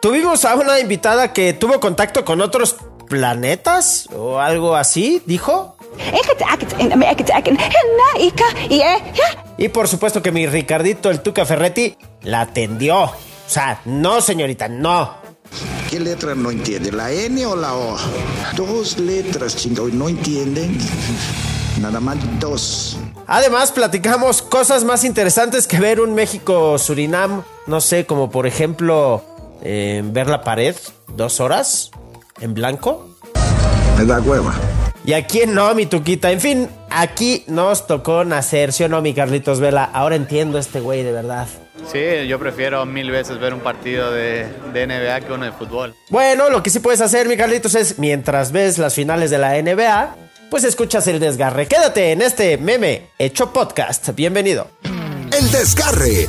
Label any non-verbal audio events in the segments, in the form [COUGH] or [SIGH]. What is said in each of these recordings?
tuvimos a una invitada que tuvo contacto con otros planetas o algo así, dijo. Y por supuesto que mi Ricardito, el Tuca Ferretti, la atendió. O sea, no, señorita, no. ¿Qué letra no entiende? ¿La N o la O? Dos letras, chingo, no entienden. Nada más dos. Además, platicamos cosas más interesantes que ver un México-Surinam. No sé, como por ejemplo, eh, ver la pared dos horas en blanco. Me da hueva. Y aquí no, mi tuquita. En fin, aquí nos tocó nacer, ¿sí o no, mi Carlitos Vela? Ahora entiendo a este güey de verdad. Sí, yo prefiero mil veces ver un partido de, de, NBA que uno de fútbol. Bueno, lo que sí puedes hacer, mi Carlitos, es mientras ves las finales de la NBA, pues escuchas el desgarre. Quédate en este meme hecho podcast. Bienvenido. El desgarre.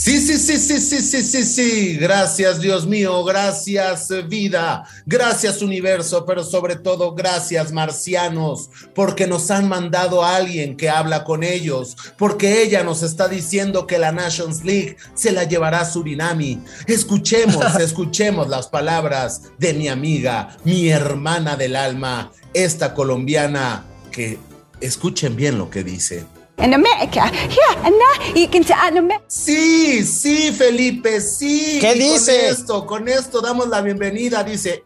Sí, sí, sí, sí, sí, sí, sí, sí. Gracias, Dios mío. Gracias, vida. Gracias, universo. Pero sobre todo, gracias, marcianos. Porque nos han mandado a alguien que habla con ellos. Porque ella nos está diciendo que la Nations League se la llevará a Surinami. Escuchemos, [LAUGHS] escuchemos las palabras de mi amiga, mi hermana del alma, esta colombiana que escuchen bien lo que dice. En América, Sí, sí, Felipe, sí. ¿Qué dice? Con esto, con esto damos la bienvenida, dice.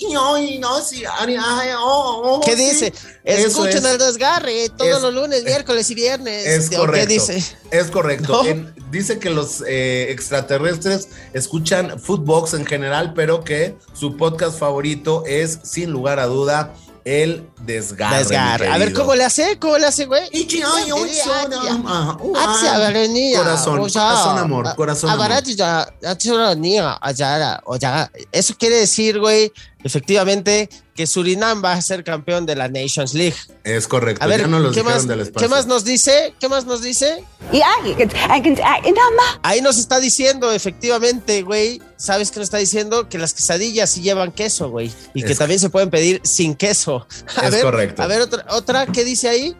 ¿Qué dice? Escuchen el desgarre todos es, los lunes, miércoles y viernes. Es correcto. ¿Qué dice? Es correcto. ¿No? En, dice que los eh, extraterrestres escuchan Footbox en general, pero que su podcast favorito es, sin lugar a duda, el desgarre. desgarre. A ver, ¿cómo le hace? ¿Cómo le hace, güey? Corazón, corazón, amor, corazón, amor. Eso quiere decir, güey, efectivamente, que Surinam va a ser campeón de la Nations League. Es correcto. A ver, ya no los ¿qué, más, del espacio. ¿qué más nos dice? ¿Qué más nos dice? Ahí nos está diciendo, efectivamente, güey. ¿Sabes qué nos está diciendo? Que las quesadillas sí llevan queso, güey. Y Es que también se pueden pedir sin queso. [LAUGHS] A Es ver, correcto. A ver, otra, otra, ¿qué dice ahí?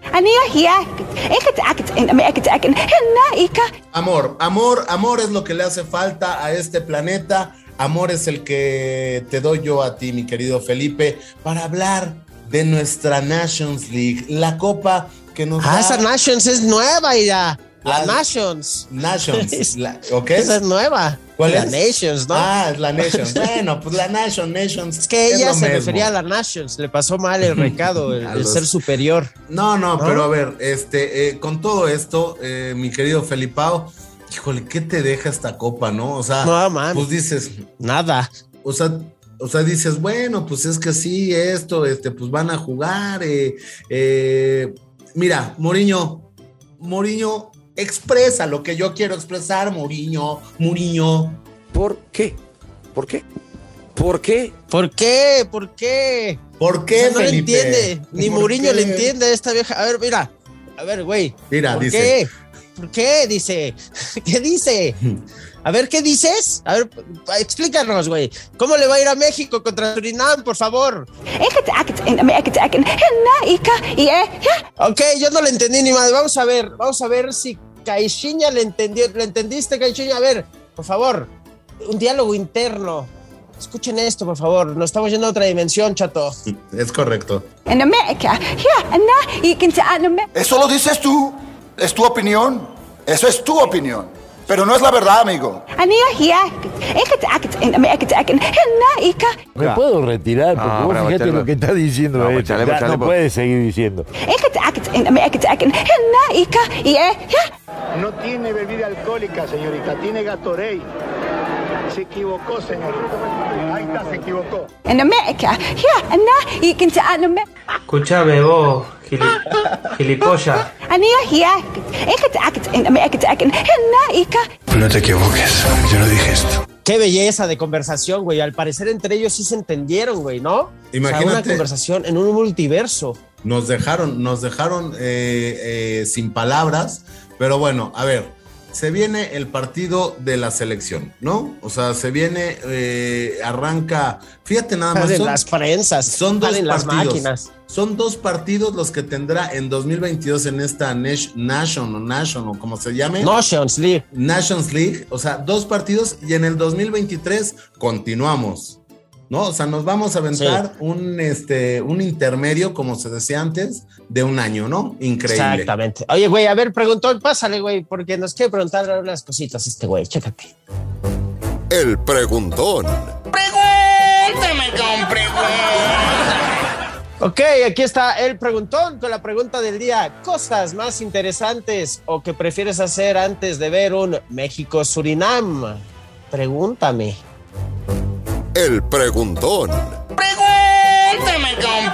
Amor, amor, amor es lo que le hace falta a este planeta. Amor es el que te doy yo a ti, mi querido Felipe, para hablar de nuestra Nations League, la copa que nos Ah, da esa Nations es nueva ya. La Ah, Nations. Nations. [LAUGHS] la- ¿Ok? Esa es nueva. ¿Cuál la es? Nations, ¿no? Ah, es la [LAUGHS] Nations. bueno, pues la Nation, Nations. es que ella se mismo. refería a la Nations. Le pasó mal el [LAUGHS] recado, el, ser superior. No, no, ¿No? pero a ver, este, eh, con todo esto, eh, mi querido Felipao, híjole, ¿qué te deja esta copa, no? O sea, No, man. pues dices, Nada. o sea, o sea, dices, bueno, pues es que sí, esto, este, pues van a jugar. eh, eh, mira, Mourinho, Mourinho expresa lo que yo quiero expresar, Mourinho, Mourinho. ¿Por qué? ¿Por qué? ¿Por qué? ¿Por qué? ¿Por qué? ¿Por qué, no le entiende. Ni ¿Por Mourinho qué? le entiende a esta vieja. A ver, mira. A ver, güey. Mira, ¿Por dice. qué? ¿Por qué? Dice. [LAUGHS] ¿Qué dice? A ver, ¿qué dices? A ver, explícanos, güey. ¿Cómo le va a ir a México contra Surinam, por favor? Ok, yo no le entendí ni más. Vamos a ver, vamos a ver si Caixinha le entendió. ¿Le entendiste, Caixinha? A ver, por favor, un diálogo interno. Escuchen esto, por favor. Nos estamos yendo a otra dimensión, chato. Es correcto. Eso lo dices tú. Es tu opinión. Eso es tu opinión. Pero no es la verdad, amigo. ¿Me puedo retirar? Porque No, vos bravo, fíjate chale, lo que está diciendo No, esto. chale, chale, no po. puede seguir diciendo. No tiene bebida alcohólica, señorita, tiene Gatorade. Se equivocó, señorita. Ahí está, se equivocó. Escuchame vos, gili- gilipollas. No te equivoques, yo no dije esto. Qué belleza de conversación, güey. Al parecer entre ellos sí se entendieron, güey, ¿no? O sea, una Imagínate. conversación en un multiverso. Nos dejaron, nos dejaron eh, eh, sin palabras, pero bueno, a ver, se viene el partido de la selección, ¿no? O sea, se viene, eh, arranca, fíjate nada más. Son, las prensas, son dos en las partidos. máquinas. Son dos partidos los que tendrá en 2022 en esta Nation o Nation o como se llame. Nations League. Nations League, o sea, dos partidos y en el 2023 continuamos. ¿No? O sea, nos vamos a aventar un, este, un intermedio, como se decía antes, de un año, ¿no? Increíble. Exactamente. Oye, güey, a ver, preguntó, pásale, güey, porque nos quiere preguntar unas cositas este güey, chécate. El preguntón. Pregúntame con Ok, aquí está el preguntón con la pregunta del día. Cosas más interesantes o que prefieres hacer antes de ver un México-Surinam. Pregúntame. El preguntón. Pregúntame con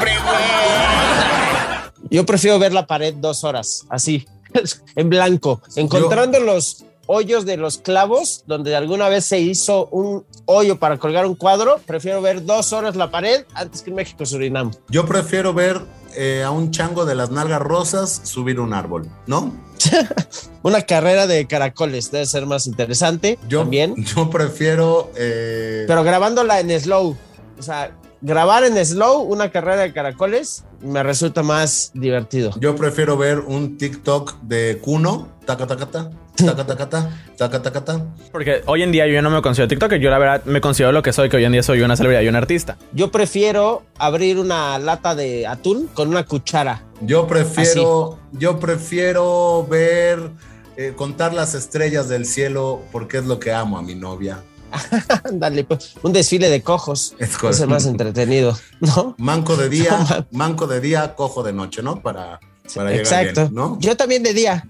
Yo prefiero ver la pared dos horas, así, [LAUGHS] en blanco, encontrando los hoyos de los clavos, donde alguna vez se hizo un hoyo para colgar un cuadro. Prefiero ver dos horas la pared antes que en México-Surinam. Yo prefiero ver eh, a un chango de las nalgas rosas subir un árbol, ¿no? [LAUGHS] Una carrera de caracoles debe ser más interesante Yo, también. yo prefiero. eh, Pero grabándola en slow. O sea, grabar en slow una carrera de caracoles me resulta más divertido. Yo prefiero ver un TikTok de Kuno, taca taca ta, taca taca ta, taca taca ta. Porque hoy en día yo no me considero TikToker, yo la verdad me considero lo que soy, que hoy en día soy una celebridad y un artista. Yo prefiero abrir una lata de atún con una cuchara. Yo prefiero, yo prefiero ver, eh, contar las estrellas del cielo porque es lo que amo a mi novia. [LAUGHS] Dale, pues, un desfile de cojos. [LAUGHS] Es Es correcto. el más entretenido, ¿no? Manco de día, [LAUGHS] manco de día, cojo de noche, ¿no? Para, para llegar Exacto. bien, ¿no? Yo también de día,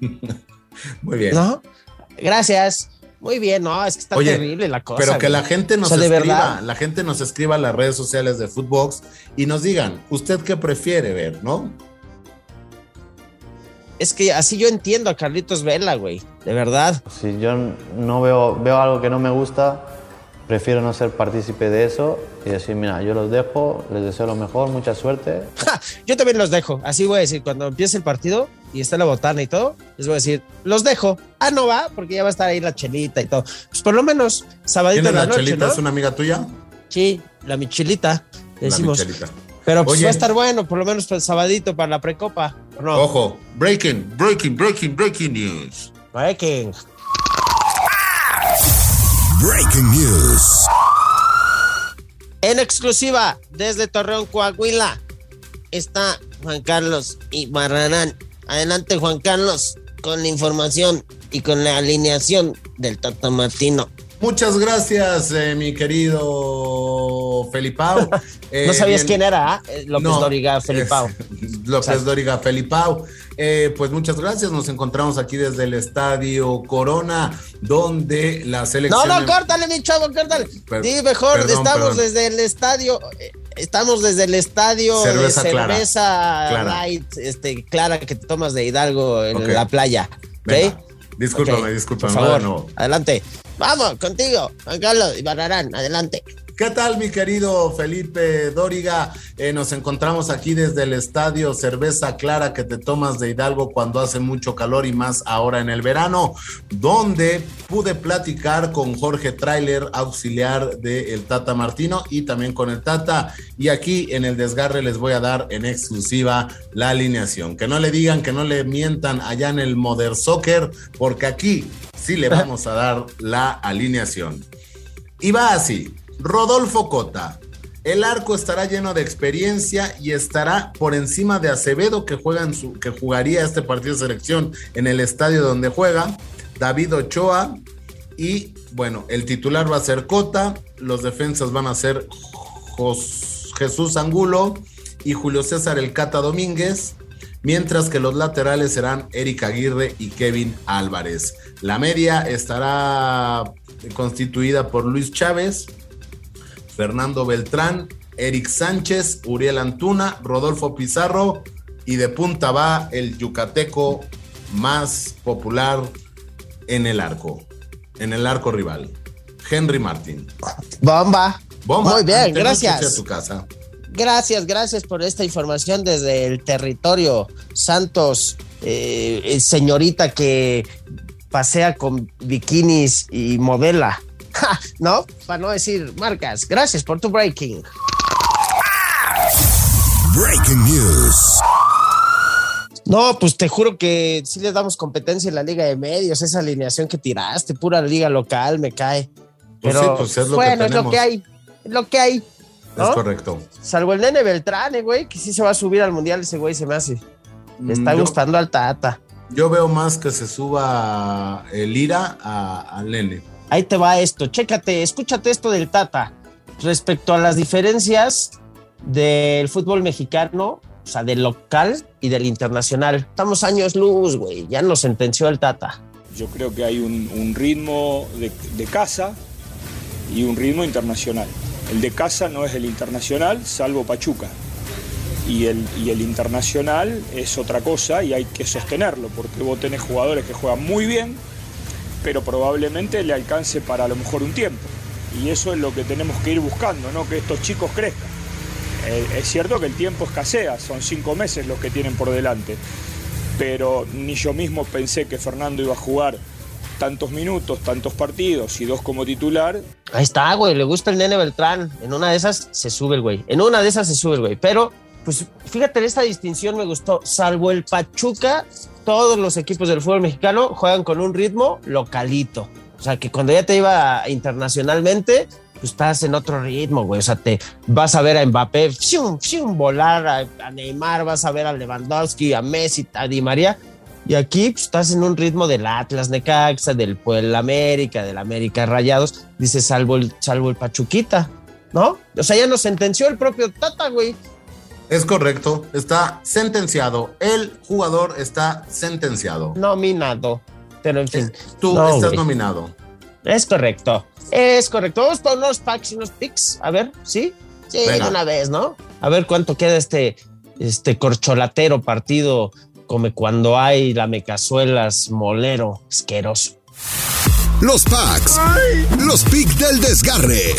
Muy bien. ¿no? Gracias. Muy bien, no, es que está Oye, terrible la cosa. Pero que güey. la gente nos O sea, de escriba, verdad. la gente nos escriba a las redes sociales de Footbox y nos digan, ¿usted qué prefiere ver, no? Es que así yo entiendo a Carlitos Vela, güey. De verdad. Si yo no veo, veo algo que no me gusta, prefiero no ser partícipe de eso y decir, mira, yo los dejo, les deseo lo mejor, mucha suerte. [LAUGHS] Yo también los dejo. Así voy a decir, cuando empiece el partido y está la botana y todo, les voy a decir, los dejo. Ah, no va, porque ya va a estar ahí la chelita y todo. Pues por lo menos, sabadito ¿Tienes en la, la, noche, chelita? ¿no? ¿Es una amiga tuya? Sí, la michelita, decimos. La michelita. Pero pues Oye. va a estar bueno, por lo menos pues, sabadito para la precopa. ¿o No. Ojo, breaking, breaking, breaking, breaking news. Breaking. Breaking news. En exclusiva, desde Torreón, Coahuila, está Juan Carlos y Barrarán. Adelante, Juan Carlos, con la información y con la alineación del Tata Martino. Muchas gracias, eh, mi querido Felipao. Eh, [LAUGHS] no sabías bien- quién era, ¿ah? Eh, López No, Doriga Felipao. López Dóriga Felipao. [LAUGHS] Eh, pues muchas gracias. Nos encontramos aquí desde el Estadio Corona, donde la No, selección. no, córtale, mi chavo, córtale. Per- Di mejor, perdón, estamos perdón. desde el estadio. eh, Estamos desde el estadio Cerveza de clara. cerveza Clara. light, este, clara que te tomas de Hidalgo en la playa. ¿ok? Venga, discúlpame, Ok, discúlpame, Por favor, adelante. Vamos, contigo, Juan Carlos y Barrarán, adelante. ¿Qué tal, mi querido Felipe Dóriga? Eh, nos encontramos aquí desde el estadio Cerveza Clara que te tomas de Hidalgo cuando hace mucho calor y más ahora en el verano, donde pude platicar con Jorge Trailer, auxiliar del Tata Martino y también con el Tata. Y aquí en el desgarre les voy a dar en exclusiva la alineación. Que no le digan, que no le mientan allá en el Modern Soccer, porque aquí sí le [LAUGHS] vamos a dar la alineación. Y va así. Rodolfo Cota. El arco estará lleno de experiencia y estará por encima de Acevedo que, juega en su, que jugaría este partido de selección en el estadio donde juega. David Ochoa. Y bueno, el titular va a ser Cota. Los defensas van a ser Jesús Angulo y Julio César El Cata Domínguez. Mientras que los laterales serán Eric Aguirre y Kevin Álvarez. La media estará constituida por Luis Chávez, Fernando Beltrán, Eric Sánchez, Uriel Antuna, Rodolfo Pizarro y de punta va el yucateco más popular en el arco, en el arco rival, Henry Martín. Bomba. Bomba, Muy bien, ante gracias. hacia tu casa. Gracias, gracias por esta información desde el territorio Santos, eh, eh, señorita que pasea con bikinis y modela. Ja, [LAUGHS] ¿No? Para no decir marcas. Gracias por tu breaking. Breaking News. No, pues te juro que sí les damos competencia en la Liga de Medios. Esa alineación que tiraste, pura liga local, me cae. Pues Pero sí, pues es lo que bueno, es lo que hay. Es lo que hay. ¿no? Es correcto. Salvo el nene Beltrán, güey, que sí se va a subir al mundial, ese güey se me hace. Le está Mm, yo- gustando al Tata. Yo veo más que se suba el IRA a- al nene. Ahí te va esto, chécate, escúchate esto del Tata. Respecto a las diferencias del fútbol mexicano, o sea, del local y del internacional. Estamos años luz, güey. Ya nos sentenció el Tata. Yo creo que hay un, un ritmo de, de casa y un ritmo internacional. El de casa no es el internacional, salvo Pachuca. Y el, y el internacional es otra cosa y hay que sostenerlo, porque vos tenés jugadores que juegan muy bien, pero probablemente le alcance para a lo mejor un tiempo. Y eso es lo que tenemos que ir buscando, ¿no? que estos chicos crezcan. Eh, es cierto que el tiempo escasea, son cinco meses los que tienen por delante, pero ni yo mismo pensé que Fernando iba a jugar tantos minutos, tantos partidos y dos como titular. Ahí está, güey. Le gusta el nene Beltrán. En una de esas se sube el güey. En una de esas se sube el güey. Pero, pues, fíjate, esta distinción me gustó. Salvo el Pachuca, todos los equipos del fútbol mexicano juegan con un ritmo localito. O sea, que cuando ya te iba internacionalmente, pues estás en otro ritmo, güey. O sea, te vas a ver a Mbappé, volar a, a Neymar, vas a ver a Lewandowski, a Messi, a Di María. Y aquí pues, estás en un ritmo del Atlas Necaxa, del Puebla América, del América Rayados. Dice, salvo el, salvo el Pachuquita, ¿no? O sea, ya nos sentenció el propio Tata, güey. Es correcto, está sentenciado. El jugador está sentenciado. Nominado. Pero en fin. Tú no, estás nominado. Es correcto. Es correcto. Vamos para unos packs y unos picks. A ver, ¿sí? Sí, Venga. de una vez, ¿no? A ver cuánto queda este, este corcholatero partido como cuando hay lamecazuelas molero asqueroso. Los packs. Los picks del desgarre.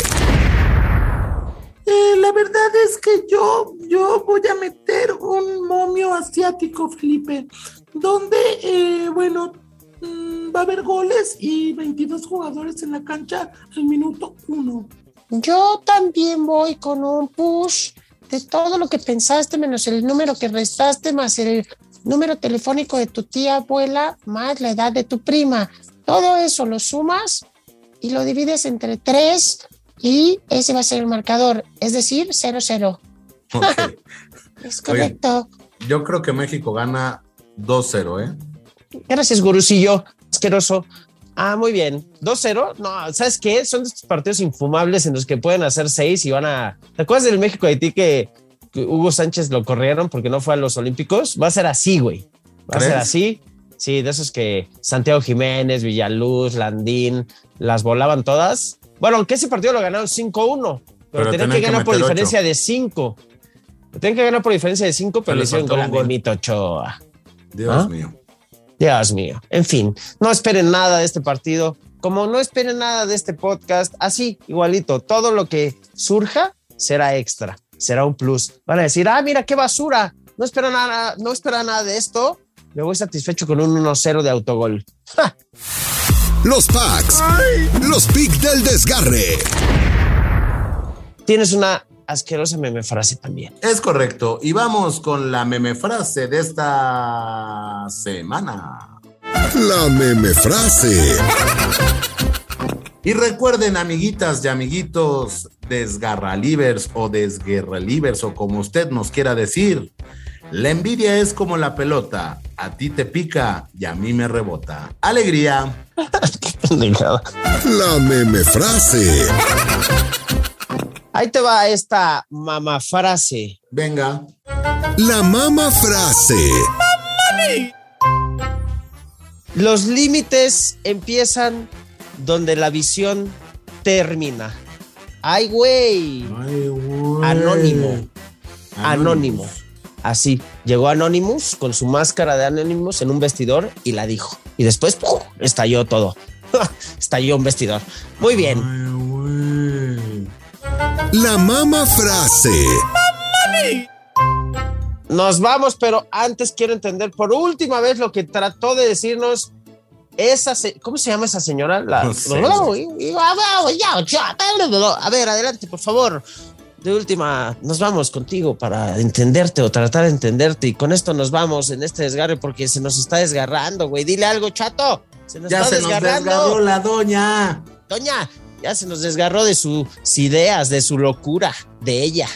Eh, la verdad es que yo, yo voy a meter un momio asiático, Felipe, donde, eh, bueno, mm, va a haber goles y 22 jugadores en la cancha al minuto uno. Yo también voy con un push de todo lo que pensaste, menos el número que restaste, más el número telefónico de tu tía abuela, más la edad de tu prima. Todo eso lo sumas y lo divides entre tres y ese va a ser el marcador, es decir, 0-0. Ok. [LAUGHS] Es correcto. Yo creo que México gana 2-0, ¿eh? Gracias, gurusillo. Asqueroso. Ah, muy bien. 2-0. No, ¿sabes qué? Son de estos partidos infumables en los que pueden hacer seis y van a. ¿Te acuerdas del México-Haití que, que Hugo Sánchez lo corrieron porque no fue a los Olímpicos? Va a ser así, güey. Va a ser así. Sí, de esos que Santiago Jiménez, Villaluz, Landín, las volaban todas. Bueno, aunque ese partido lo ganaron 5-1, pero, Pero tenían que que ganar por diferencia de 5. Tenían que ganar por diferencia de 5, pero Pero le hicieron gol a un gol. Memito Ochoa. Dios ¿Ah? mío. Dios mío. En fin, no esperen nada de este partido. Como no esperen nada de este podcast, así, igualito, todo lo que surja será extra, será un plus. Van a decir, ah, mira qué basura. No espero nada, no espero nada de esto. Me voy satisfecho con un 1-0 de autogol. ¡Ja! Los packs. Los picks del desgarre. Tienes una asquerosa meme frase también. Es correcto. Y vamos con la meme frase de esta semana. La meme frase. Y recuerden, amiguitas y amiguitos, desgarralivers o desguerralivers o como usted nos quiera decir, la envidia es como la pelota, a ti te pica y a mí me rebota. Alegría. [LAUGHS] La meme frase. Ahí te va esta mamá frase. Venga. La mama frase. Los límites empiezan donde la visión termina. Ay, güey. Anónimo. Anónimo. Así. Llegó Anonymous con su máscara de Anonymous en un vestidor y la dijo. Y después ¡pum! estalló todo. estalló un vestidor. Muy bien. La mama frase. Nos vamos, pero antes quiero entender por última vez lo que trató de decirnos esa, se- ¿cómo se llama esa señora? La- No sé. A ver, adelante, por favor de última, nos vamos contigo para entenderte o tratar de entenderte. Y con esto nos vamos en este desgarre porque se nos está desgarrando, güey. Dile algo, chato. Se nos ya está se desgarrando. Nos desgarró la doña. Doña, ya se nos desgarró de sus ideas, de su locura, de ella.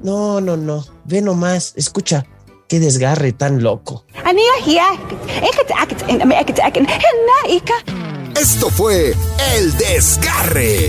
no, no, no. Ve nomás, escucha. Qué desgarre tan loco. Esto fue El Desgarre.